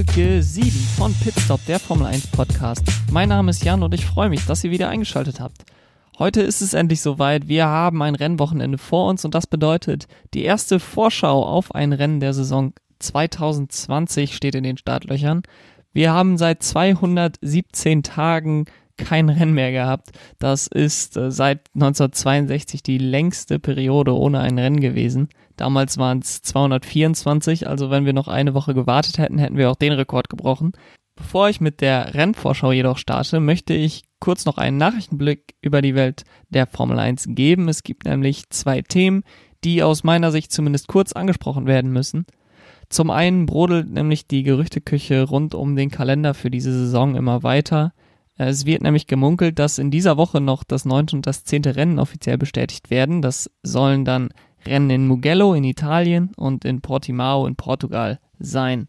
Folge 7 von Pitstop, der Formel 1 Podcast. Mein Name ist Jan und ich freue mich, dass ihr wieder eingeschaltet habt. Heute ist es endlich soweit. Wir haben ein Rennwochenende vor uns und das bedeutet, die erste Vorschau auf ein Rennen der Saison 2020 steht in den Startlöchern. Wir haben seit 217 Tagen kein Rennen mehr gehabt. Das ist äh, seit 1962 die längste Periode ohne ein Rennen gewesen. Damals waren es 224, also wenn wir noch eine Woche gewartet hätten, hätten wir auch den Rekord gebrochen. Bevor ich mit der Rennvorschau jedoch starte, möchte ich kurz noch einen Nachrichtenblick über die Welt der Formel 1 geben. Es gibt nämlich zwei Themen, die aus meiner Sicht zumindest kurz angesprochen werden müssen. Zum einen brodelt nämlich die Gerüchteküche rund um den Kalender für diese Saison immer weiter. Es wird nämlich gemunkelt, dass in dieser Woche noch das neunte und das zehnte Rennen offiziell bestätigt werden. Das sollen dann Rennen in Mugello in Italien und in Portimao in Portugal sein.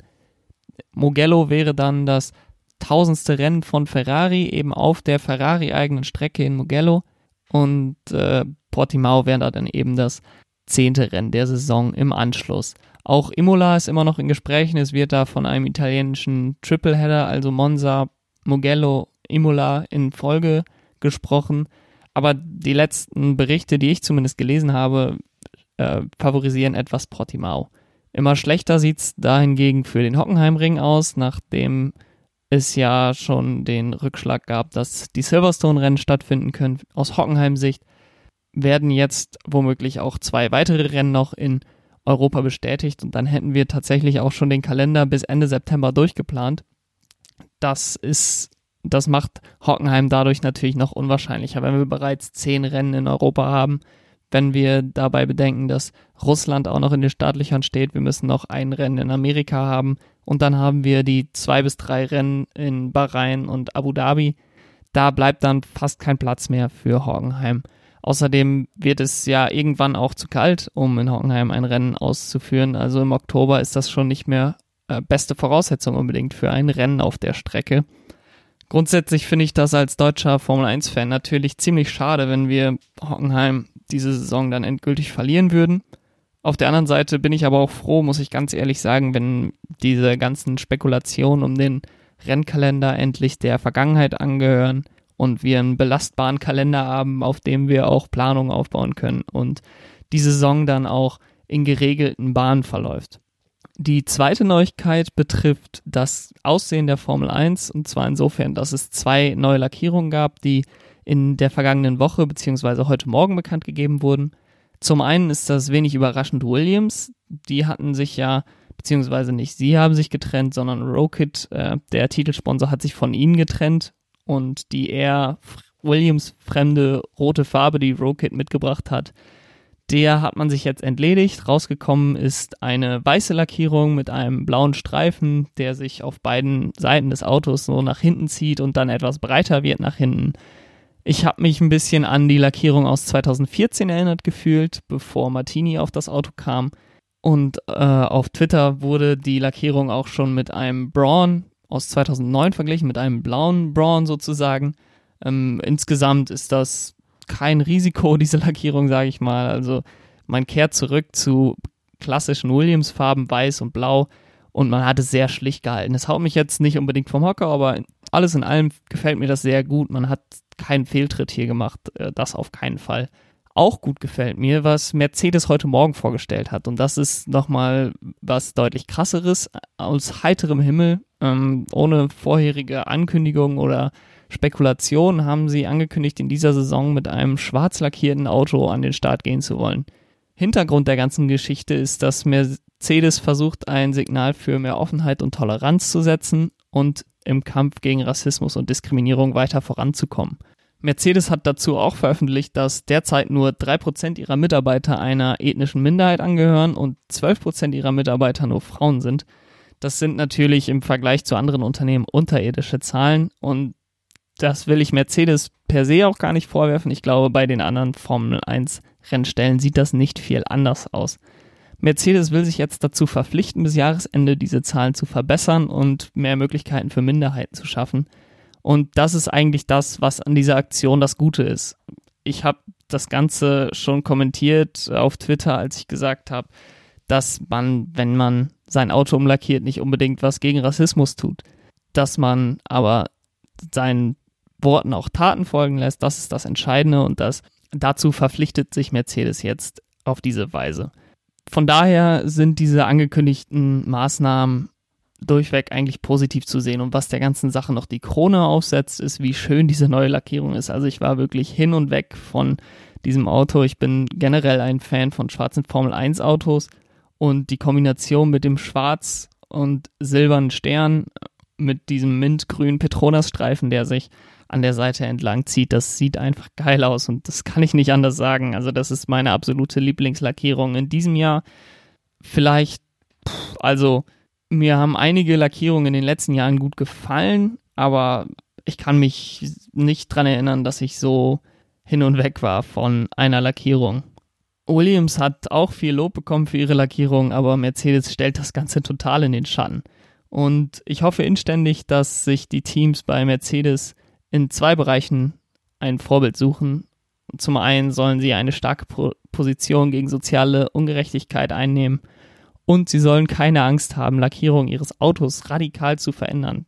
Mugello wäre dann das tausendste Rennen von Ferrari, eben auf der Ferrari-eigenen Strecke in Mugello. Und äh, Portimao wäre dann eben das zehnte Rennen der Saison im Anschluss. Auch Imola ist immer noch in Gesprächen. Es wird da von einem italienischen Tripleheader, also Monza, Mugello Imola in Folge gesprochen. Aber die letzten Berichte, die ich zumindest gelesen habe, äh, favorisieren etwas Portimao. Immer schlechter sieht es dahingegen für den Hockenheimring aus, nachdem es ja schon den Rückschlag gab, dass die Silverstone-Rennen stattfinden können. Aus Hockenheim-Sicht werden jetzt womöglich auch zwei weitere Rennen noch in Europa bestätigt und dann hätten wir tatsächlich auch schon den Kalender bis Ende September durchgeplant. Das ist das macht Hockenheim dadurch natürlich noch unwahrscheinlicher, wenn wir bereits zehn Rennen in Europa haben. Wenn wir dabei bedenken, dass Russland auch noch in den Startlöchern steht, wir müssen noch ein Rennen in Amerika haben und dann haben wir die zwei bis drei Rennen in Bahrain und Abu Dhabi. Da bleibt dann fast kein Platz mehr für Hockenheim. Außerdem wird es ja irgendwann auch zu kalt, um in Hockenheim ein Rennen auszuführen. Also im Oktober ist das schon nicht mehr äh, beste Voraussetzung unbedingt für ein Rennen auf der Strecke. Grundsätzlich finde ich das als deutscher Formel 1-Fan natürlich ziemlich schade, wenn wir Hockenheim diese Saison dann endgültig verlieren würden. Auf der anderen Seite bin ich aber auch froh, muss ich ganz ehrlich sagen, wenn diese ganzen Spekulationen um den Rennkalender endlich der Vergangenheit angehören und wir einen belastbaren Kalender haben, auf dem wir auch Planungen aufbauen können und die Saison dann auch in geregelten Bahnen verläuft. Die zweite Neuigkeit betrifft das Aussehen der Formel 1 und zwar insofern, dass es zwei neue Lackierungen gab, die in der vergangenen Woche bzw. heute Morgen bekannt gegeben wurden. Zum einen ist das wenig überraschend Williams. Die hatten sich ja, beziehungsweise nicht sie haben sich getrennt, sondern Rokit, äh, der Titelsponsor, hat sich von ihnen getrennt und die eher Williams fremde rote Farbe, die Rokit mitgebracht hat, der hat man sich jetzt entledigt. Rausgekommen ist eine weiße Lackierung mit einem blauen Streifen, der sich auf beiden Seiten des Autos so nach hinten zieht und dann etwas breiter wird nach hinten. Ich habe mich ein bisschen an die Lackierung aus 2014 erinnert gefühlt, bevor Martini auf das Auto kam. Und äh, auf Twitter wurde die Lackierung auch schon mit einem Braun aus 2009 verglichen, mit einem blauen Braun sozusagen. Ähm, insgesamt ist das kein Risiko, diese Lackierung, sage ich mal. Also man kehrt zurück zu klassischen Williams-Farben, weiß und blau und man hat es sehr schlicht gehalten. Es haut mich jetzt nicht unbedingt vom Hocker, aber alles in allem gefällt mir das sehr gut. Man hat keinen Fehltritt hier gemacht, äh, das auf keinen Fall. Auch gut gefällt mir, was Mercedes heute Morgen vorgestellt hat. Und das ist nochmal was deutlich krasseres aus heiterem Himmel, ähm, ohne vorherige Ankündigung oder Spekulation haben sie angekündigt, in dieser Saison mit einem schwarz lackierten Auto an den Start gehen zu wollen. Hintergrund der ganzen Geschichte ist, dass Mercedes versucht, ein Signal für mehr Offenheit und Toleranz zu setzen und im Kampf gegen Rassismus und Diskriminierung weiter voranzukommen. Mercedes hat dazu auch veröffentlicht, dass derzeit nur 3% ihrer Mitarbeiter einer ethnischen Minderheit angehören und 12% ihrer Mitarbeiter nur Frauen sind. Das sind natürlich im Vergleich zu anderen Unternehmen unterirdische Zahlen und das will ich Mercedes per se auch gar nicht vorwerfen. Ich glaube, bei den anderen Formel 1 Rennstellen sieht das nicht viel anders aus. Mercedes will sich jetzt dazu verpflichten, bis Jahresende diese Zahlen zu verbessern und mehr Möglichkeiten für Minderheiten zu schaffen. Und das ist eigentlich das, was an dieser Aktion das Gute ist. Ich habe das Ganze schon kommentiert auf Twitter, als ich gesagt habe, dass man, wenn man sein Auto umlackiert, nicht unbedingt was gegen Rassismus tut. Dass man aber seinen Worten auch Taten folgen lässt, das ist das Entscheidende und das dazu verpflichtet sich Mercedes jetzt auf diese Weise. Von daher sind diese angekündigten Maßnahmen durchweg eigentlich positiv zu sehen. Und was der ganzen Sache noch die Krone aufsetzt, ist, wie schön diese neue Lackierung ist. Also ich war wirklich hin und weg von diesem Auto. Ich bin generell ein Fan von schwarzen Formel 1 Autos und die Kombination mit dem schwarz und silbernen Stern mit diesem mintgrünen Petronas-Streifen, der sich an der Seite entlang zieht, das sieht einfach geil aus und das kann ich nicht anders sagen. Also das ist meine absolute Lieblingslackierung in diesem Jahr. Vielleicht, also mir haben einige Lackierungen in den letzten Jahren gut gefallen, aber ich kann mich nicht dran erinnern, dass ich so hin und weg war von einer Lackierung. Williams hat auch viel Lob bekommen für ihre Lackierung, aber Mercedes stellt das Ganze total in den Schatten. Und ich hoffe inständig, dass sich die Teams bei Mercedes in zwei Bereichen ein Vorbild suchen. Zum einen sollen sie eine starke Position gegen soziale Ungerechtigkeit einnehmen und sie sollen keine Angst haben, Lackierung ihres Autos radikal zu verändern.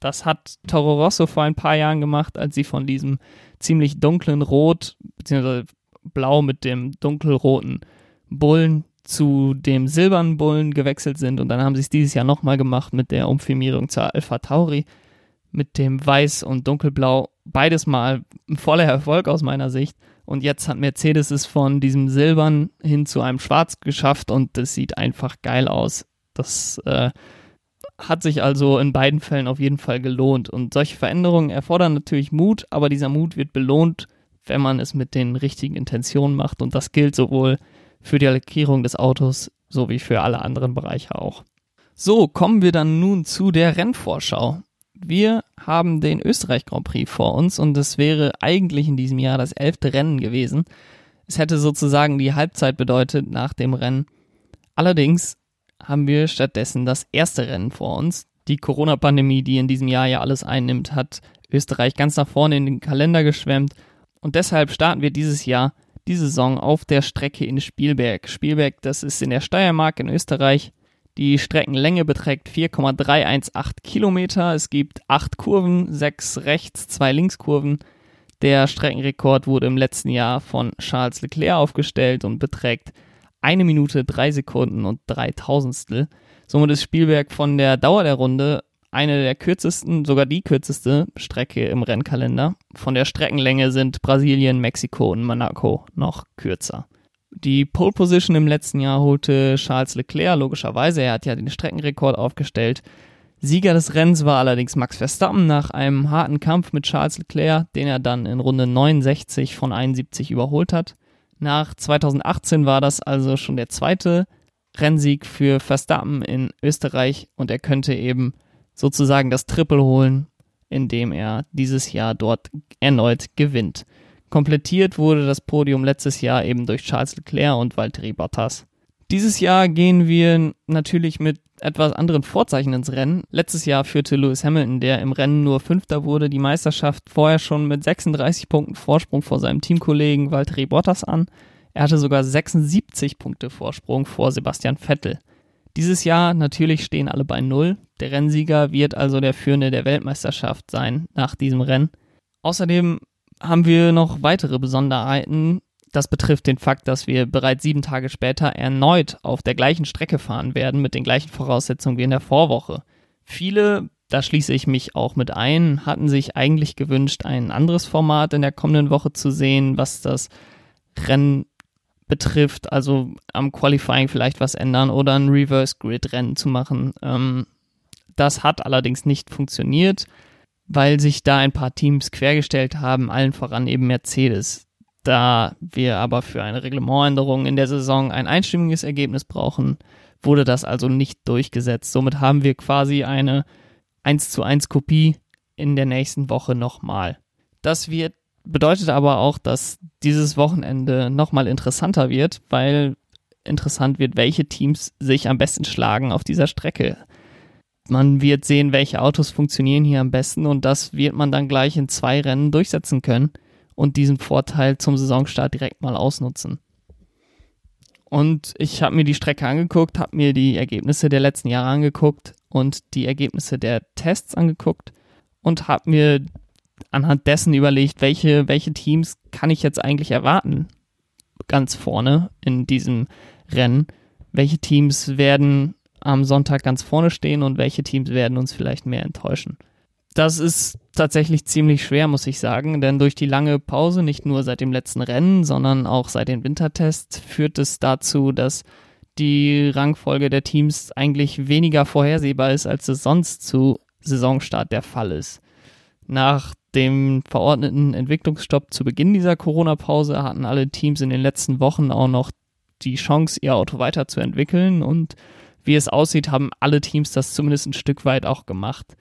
Das hat Toro Rosso vor ein paar Jahren gemacht, als sie von diesem ziemlich dunklen Rot bzw. Blau mit dem dunkelroten Bullen zu dem silbernen Bullen gewechselt sind und dann haben sie es dieses Jahr nochmal gemacht mit der Umfirmierung zur Alpha Tauri mit dem Weiß und Dunkelblau. Beides mal ein voller Erfolg aus meiner Sicht. Und jetzt hat Mercedes es von diesem Silbern hin zu einem Schwarz geschafft und das sieht einfach geil aus. Das äh, hat sich also in beiden Fällen auf jeden Fall gelohnt. Und solche Veränderungen erfordern natürlich Mut, aber dieser Mut wird belohnt, wenn man es mit den richtigen Intentionen macht. Und das gilt sowohl für die Lackierung des Autos sowie für alle anderen Bereiche auch. So, kommen wir dann nun zu der Rennvorschau wir haben den Österreich Grand Prix vor uns und es wäre eigentlich in diesem Jahr das elfte Rennen gewesen. Es hätte sozusagen die Halbzeit bedeutet nach dem Rennen. Allerdings haben wir stattdessen das erste Rennen vor uns. Die Corona-Pandemie, die in diesem Jahr ja alles einnimmt, hat Österreich ganz nach vorne in den Kalender geschwemmt. Und deshalb starten wir dieses Jahr die Saison auf der Strecke in Spielberg. Spielberg, das ist in der Steiermark in Österreich. Die Streckenlänge beträgt 4,318 Kilometer. Es gibt acht Kurven, sechs Rechts-, zwei Linkskurven. Der Streckenrekord wurde im letzten Jahr von Charles Leclerc aufgestellt und beträgt eine Minute, drei Sekunden und drei Tausendstel. Somit ist Spielberg von der Dauer der Runde eine der kürzesten, sogar die kürzeste Strecke im Rennkalender. Von der Streckenlänge sind Brasilien, Mexiko und Monaco noch kürzer. Die Pole Position im letzten Jahr holte Charles Leclerc, logischerweise. Er hat ja den Streckenrekord aufgestellt. Sieger des Rennens war allerdings Max Verstappen nach einem harten Kampf mit Charles Leclerc, den er dann in Runde 69 von 71 überholt hat. Nach 2018 war das also schon der zweite Rennsieg für Verstappen in Österreich und er könnte eben sozusagen das Triple holen, indem er dieses Jahr dort erneut gewinnt. Komplettiert wurde das Podium letztes Jahr eben durch Charles Leclerc und Valtteri Bottas. Dieses Jahr gehen wir natürlich mit etwas anderen Vorzeichen ins Rennen. Letztes Jahr führte Lewis Hamilton, der im Rennen nur Fünfter wurde, die Meisterschaft vorher schon mit 36 Punkten Vorsprung vor seinem Teamkollegen Valtteri Bottas an. Er hatte sogar 76 Punkte Vorsprung vor Sebastian Vettel. Dieses Jahr natürlich stehen alle bei Null. Der Rennsieger wird also der Führende der Weltmeisterschaft sein nach diesem Rennen. Außerdem haben wir noch weitere Besonderheiten. Das betrifft den Fakt, dass wir bereits sieben Tage später erneut auf der gleichen Strecke fahren werden mit den gleichen Voraussetzungen wie in der Vorwoche. Viele, da schließe ich mich auch mit ein, hatten sich eigentlich gewünscht, ein anderes Format in der kommenden Woche zu sehen, was das Rennen betrifft, also am Qualifying vielleicht was ändern oder ein Reverse Grid Rennen zu machen. Ähm, das hat allerdings nicht funktioniert weil sich da ein paar Teams quergestellt haben, allen voran eben Mercedes. Da wir aber für eine Reglementänderung in der Saison ein einstimmiges Ergebnis brauchen, wurde das also nicht durchgesetzt. Somit haben wir quasi eine 1 zu 1 Kopie in der nächsten Woche nochmal. Das wird, bedeutet aber auch, dass dieses Wochenende nochmal interessanter wird, weil interessant wird, welche Teams sich am besten schlagen auf dieser Strecke man wird sehen, welche Autos funktionieren hier am besten und das wird man dann gleich in zwei Rennen durchsetzen können und diesen Vorteil zum Saisonstart direkt mal ausnutzen. Und ich habe mir die Strecke angeguckt, habe mir die Ergebnisse der letzten Jahre angeguckt und die Ergebnisse der Tests angeguckt und habe mir anhand dessen überlegt, welche, welche Teams kann ich jetzt eigentlich erwarten ganz vorne in diesem Rennen. Welche Teams werden am Sonntag ganz vorne stehen und welche Teams werden uns vielleicht mehr enttäuschen? Das ist tatsächlich ziemlich schwer, muss ich sagen, denn durch die lange Pause, nicht nur seit dem letzten Rennen, sondern auch seit den Wintertests, führt es dazu, dass die Rangfolge der Teams eigentlich weniger vorhersehbar ist, als es sonst zu Saisonstart der Fall ist. Nach dem verordneten Entwicklungsstopp zu Beginn dieser Corona-Pause hatten alle Teams in den letzten Wochen auch noch die Chance, ihr Auto weiterzuentwickeln und wie es aussieht, haben alle Teams das zumindest ein Stück weit auch gemacht.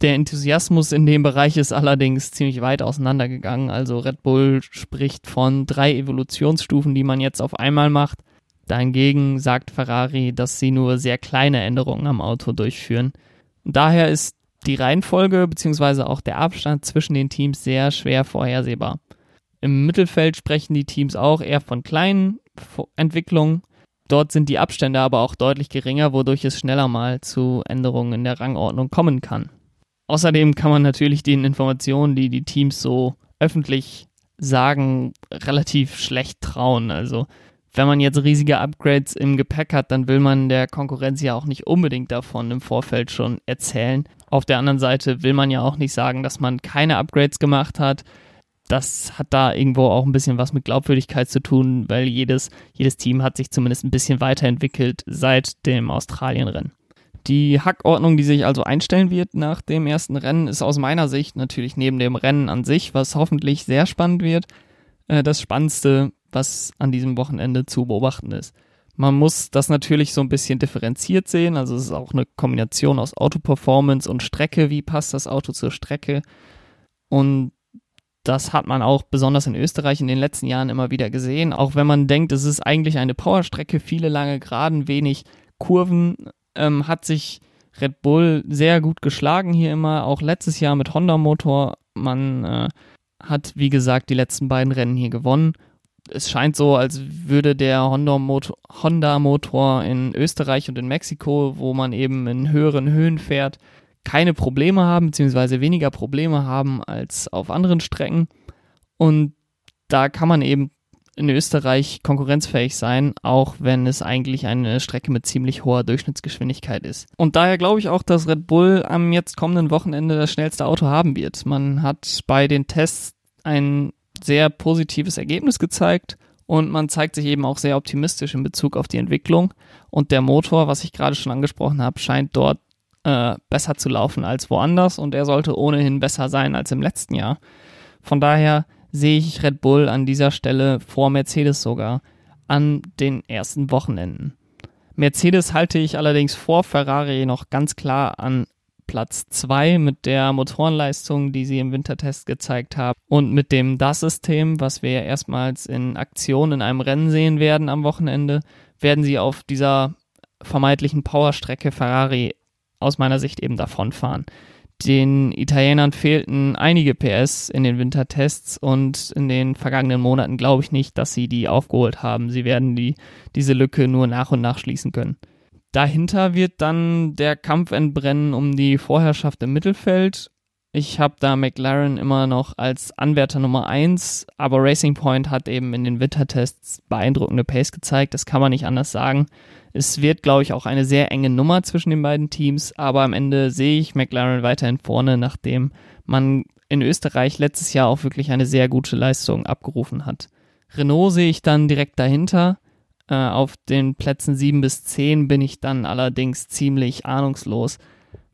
Der Enthusiasmus in dem Bereich ist allerdings ziemlich weit auseinandergegangen. Also Red Bull spricht von drei Evolutionsstufen, die man jetzt auf einmal macht. Dahingegen sagt Ferrari, dass sie nur sehr kleine Änderungen am Auto durchführen. Daher ist die Reihenfolge bzw. auch der Abstand zwischen den Teams sehr schwer vorhersehbar. Im Mittelfeld sprechen die Teams auch eher von kleinen Entwicklungen. Dort sind die Abstände aber auch deutlich geringer, wodurch es schneller mal zu Änderungen in der Rangordnung kommen kann. Außerdem kann man natürlich den Informationen, die die Teams so öffentlich sagen, relativ schlecht trauen. Also wenn man jetzt riesige Upgrades im Gepäck hat, dann will man der Konkurrenz ja auch nicht unbedingt davon im Vorfeld schon erzählen. Auf der anderen Seite will man ja auch nicht sagen, dass man keine Upgrades gemacht hat. Das hat da irgendwo auch ein bisschen was mit Glaubwürdigkeit zu tun, weil jedes, jedes Team hat sich zumindest ein bisschen weiterentwickelt seit dem Australienrennen. Die Hackordnung, die sich also einstellen wird nach dem ersten Rennen, ist aus meiner Sicht natürlich neben dem Rennen an sich, was hoffentlich sehr spannend wird, äh, das Spannendste, was an diesem Wochenende zu beobachten ist. Man muss das natürlich so ein bisschen differenziert sehen. Also es ist auch eine Kombination aus Autoperformance und Strecke. Wie passt das Auto zur Strecke? Und das hat man auch besonders in Österreich in den letzten Jahren immer wieder gesehen. Auch wenn man denkt, es ist eigentlich eine Powerstrecke, viele lange Geraden, wenig Kurven, ähm, hat sich Red Bull sehr gut geschlagen hier immer. Auch letztes Jahr mit Honda-Motor. Man äh, hat, wie gesagt, die letzten beiden Rennen hier gewonnen es scheint so, als würde der Honda-Motor in Österreich und in Mexiko, wo man eben in höheren Höhen fährt, keine Probleme haben, beziehungsweise weniger Probleme haben als auf anderen Strecken. Und da kann man eben in Österreich konkurrenzfähig sein, auch wenn es eigentlich eine Strecke mit ziemlich hoher Durchschnittsgeschwindigkeit ist. Und daher glaube ich auch, dass Red Bull am jetzt kommenden Wochenende das schnellste Auto haben wird. Man hat bei den Tests ein sehr positives Ergebnis gezeigt und man zeigt sich eben auch sehr optimistisch in Bezug auf die Entwicklung. Und der Motor, was ich gerade schon angesprochen habe, scheint dort äh, besser zu laufen als woanders und er sollte ohnehin besser sein als im letzten Jahr. Von daher sehe ich Red Bull an dieser Stelle vor Mercedes sogar an den ersten Wochenenden. Mercedes halte ich allerdings vor Ferrari noch ganz klar an Platz 2 mit der Motorenleistung, die sie im Wintertest gezeigt haben und mit dem DAS-System, was wir ja erstmals in Aktion in einem Rennen sehen werden am Wochenende, werden sie auf dieser vermeintlichen Powerstrecke Ferrari aus meiner Sicht eben davonfahren. Den Italienern fehlten einige PS in den Wintertests und in den vergangenen Monaten glaube ich nicht, dass sie die aufgeholt haben. Sie werden die, diese Lücke nur nach und nach schließen können. Dahinter wird dann der Kampf entbrennen um die Vorherrschaft im Mittelfeld. Ich habe da McLaren immer noch als Anwärter Nummer 1, aber Racing Point hat eben in den Wintertests beeindruckende Pace gezeigt, das kann man nicht anders sagen. Es wird, glaube ich, auch eine sehr enge Nummer zwischen den beiden Teams, aber am Ende sehe ich McLaren weiterhin vorne, nachdem man in Österreich letztes Jahr auch wirklich eine sehr gute Leistung abgerufen hat. Renault sehe ich dann direkt dahinter. Äh, auf den Plätzen 7 bis 10 bin ich dann allerdings ziemlich ahnungslos.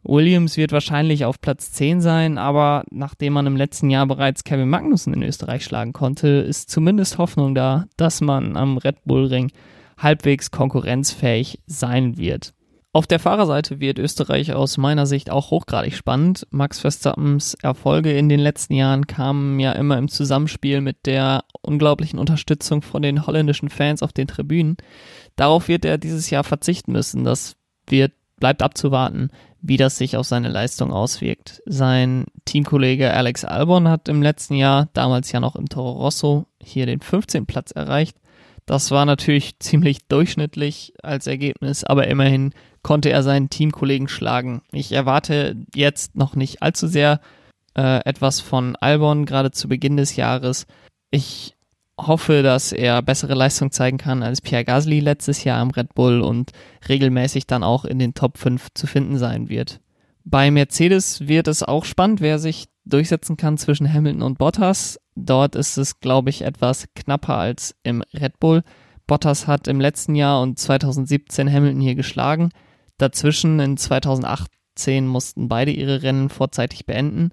Williams wird wahrscheinlich auf Platz 10 sein, aber nachdem man im letzten Jahr bereits Kevin Magnussen in Österreich schlagen konnte, ist zumindest Hoffnung da, dass man am Red Bull Ring halbwegs konkurrenzfähig sein wird. Auf der Fahrerseite wird Österreich aus meiner Sicht auch hochgradig spannend. Max Verstappens Erfolge in den letzten Jahren kamen ja immer im Zusammenspiel mit der unglaublichen Unterstützung von den holländischen Fans auf den Tribünen. Darauf wird er dieses Jahr verzichten müssen. Das wird, bleibt abzuwarten, wie das sich auf seine Leistung auswirkt. Sein Teamkollege Alex Albon hat im letzten Jahr, damals ja noch im Toro Rosso, hier den 15. Platz erreicht. Das war natürlich ziemlich durchschnittlich als Ergebnis, aber immerhin konnte er seinen Teamkollegen schlagen. Ich erwarte jetzt noch nicht allzu sehr äh, etwas von Albon, gerade zu Beginn des Jahres. Ich hoffe, dass er bessere Leistung zeigen kann als Pierre Gasly letztes Jahr am Red Bull und regelmäßig dann auch in den Top 5 zu finden sein wird. Bei Mercedes wird es auch spannend, wer sich durchsetzen kann zwischen Hamilton und Bottas. Dort ist es, glaube ich, etwas knapper als im Red Bull. Bottas hat im letzten Jahr und 2017 Hamilton hier geschlagen. Dazwischen in 2018 mussten beide ihre Rennen vorzeitig beenden.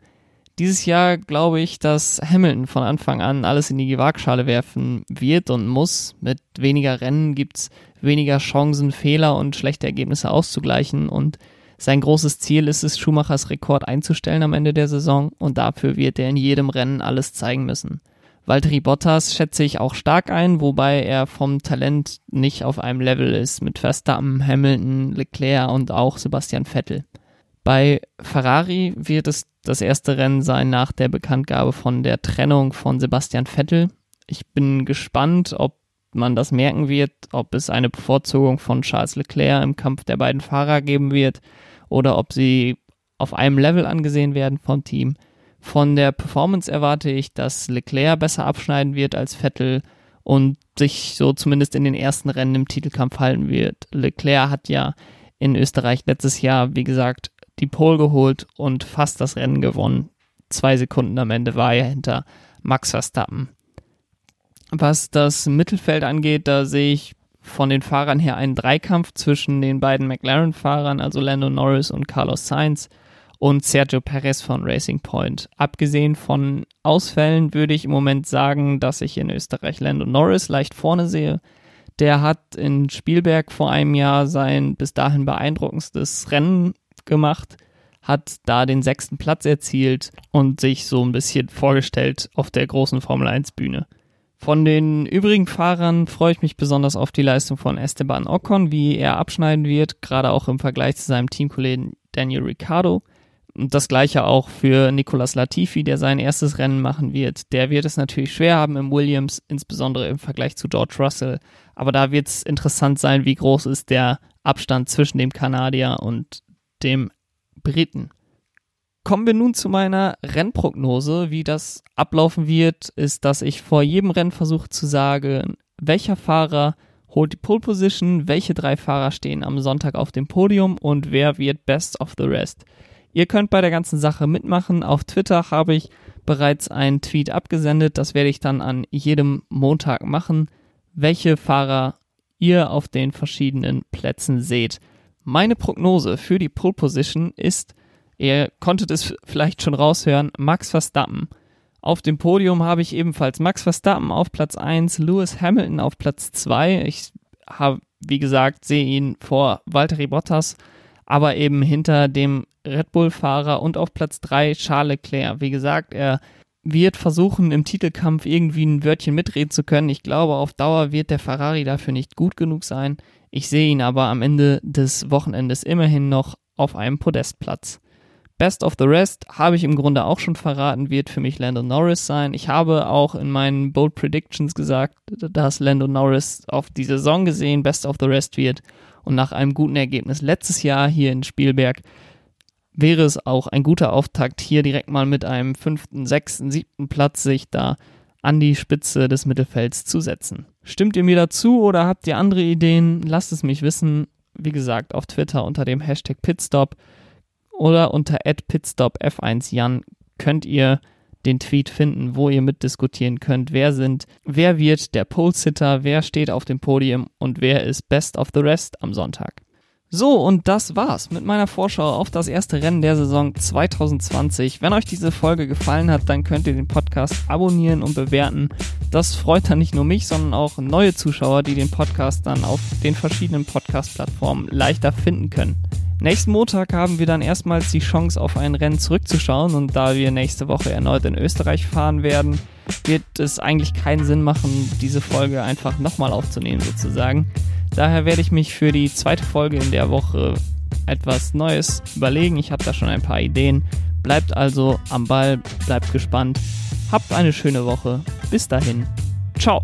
Dieses Jahr glaube ich, dass Hamilton von Anfang an alles in die Waagschale werfen wird und muss. Mit weniger Rennen gibt es weniger Chancen, Fehler und schlechte Ergebnisse auszugleichen und sein großes Ziel ist es, Schumachers Rekord einzustellen am Ende der Saison und dafür wird er in jedem Rennen alles zeigen müssen. Valtteri Bottas schätze ich auch stark ein, wobei er vom Talent nicht auf einem Level ist mit Verstappen, Hamilton, Leclerc und auch Sebastian Vettel. Bei Ferrari wird es das erste Rennen sein nach der Bekanntgabe von der Trennung von Sebastian Vettel. Ich bin gespannt, ob man das merken wird, ob es eine Bevorzugung von Charles Leclerc im Kampf der beiden Fahrer geben wird oder ob sie auf einem Level angesehen werden vom Team. Von der Performance erwarte ich, dass Leclerc besser abschneiden wird als Vettel und sich so zumindest in den ersten Rennen im Titelkampf halten wird. Leclerc hat ja in Österreich letztes Jahr, wie gesagt, die Pole geholt und fast das Rennen gewonnen. Zwei Sekunden am Ende war er hinter Max Verstappen. Was das Mittelfeld angeht, da sehe ich von den Fahrern her einen Dreikampf zwischen den beiden McLaren-Fahrern, also Lando Norris und Carlos Sainz und Sergio Perez von Racing Point. Abgesehen von Ausfällen würde ich im Moment sagen, dass ich in Österreich Lando Norris leicht vorne sehe. Der hat in Spielberg vor einem Jahr sein bis dahin beeindruckendstes Rennen gemacht, hat da den sechsten Platz erzielt und sich so ein bisschen vorgestellt auf der großen Formel 1 Bühne. Von den übrigen Fahrern freue ich mich besonders auf die Leistung von Esteban Ocon, wie er abschneiden wird, gerade auch im Vergleich zu seinem Teamkollegen Daniel Ricciardo. Und das gleiche auch für Nicolas Latifi, der sein erstes Rennen machen wird. Der wird es natürlich schwer haben im Williams, insbesondere im Vergleich zu George Russell. Aber da wird es interessant sein, wie groß ist der Abstand zwischen dem Kanadier und dem Briten. Kommen wir nun zu meiner Rennprognose. Wie das ablaufen wird, ist, dass ich vor jedem Rennen versuche zu sagen, welcher Fahrer holt die Pole Position, welche drei Fahrer stehen am Sonntag auf dem Podium und wer wird Best of the Rest. Ihr könnt bei der ganzen Sache mitmachen. Auf Twitter habe ich bereits einen Tweet abgesendet. Das werde ich dann an jedem Montag machen, welche Fahrer ihr auf den verschiedenen Plätzen seht. Meine Prognose für die Pole Position ist Ihr konntet es vielleicht schon raushören, Max Verstappen. Auf dem Podium habe ich ebenfalls Max Verstappen auf Platz 1, Lewis Hamilton auf Platz 2. Ich habe, wie gesagt, sehe ihn vor Valtteri Bottas, aber eben hinter dem Red Bull-Fahrer und auf Platz 3 Charles Leclerc. Wie gesagt, er wird versuchen, im Titelkampf irgendwie ein Wörtchen mitreden zu können. Ich glaube, auf Dauer wird der Ferrari dafür nicht gut genug sein. Ich sehe ihn aber am Ende des Wochenendes immerhin noch auf einem Podestplatz. Best of the Rest habe ich im Grunde auch schon verraten, wird für mich Lando Norris sein. Ich habe auch in meinen Bold Predictions gesagt, dass Lando Norris auf die Saison gesehen Best of the Rest wird. Und nach einem guten Ergebnis letztes Jahr hier in Spielberg wäre es auch ein guter Auftakt, hier direkt mal mit einem fünften, sechsten, siebten Platz sich da an die Spitze des Mittelfelds zu setzen. Stimmt ihr mir dazu oder habt ihr andere Ideen? Lasst es mich wissen. Wie gesagt, auf Twitter unter dem Hashtag Pitstop oder unter pitstopf1jan könnt ihr den Tweet finden, wo ihr mitdiskutieren könnt, wer sind, wer wird der Pole-Sitter, wer steht auf dem Podium und wer ist Best of the Rest am Sonntag. So, und das war's mit meiner Vorschau auf das erste Rennen der Saison 2020. Wenn euch diese Folge gefallen hat, dann könnt ihr den Podcast abonnieren und bewerten. Das freut dann nicht nur mich, sondern auch neue Zuschauer, die den Podcast dann auf den verschiedenen Podcast-Plattformen leichter finden können. Nächsten Montag haben wir dann erstmals die Chance, auf ein Rennen zurückzuschauen und da wir nächste Woche erneut in Österreich fahren werden, wird es eigentlich keinen Sinn machen, diese Folge einfach nochmal aufzunehmen sozusagen. Daher werde ich mich für die zweite Folge in der Woche etwas Neues überlegen. Ich habe da schon ein paar Ideen. Bleibt also am Ball, bleibt gespannt. Habt eine schöne Woche. Bis dahin. Ciao.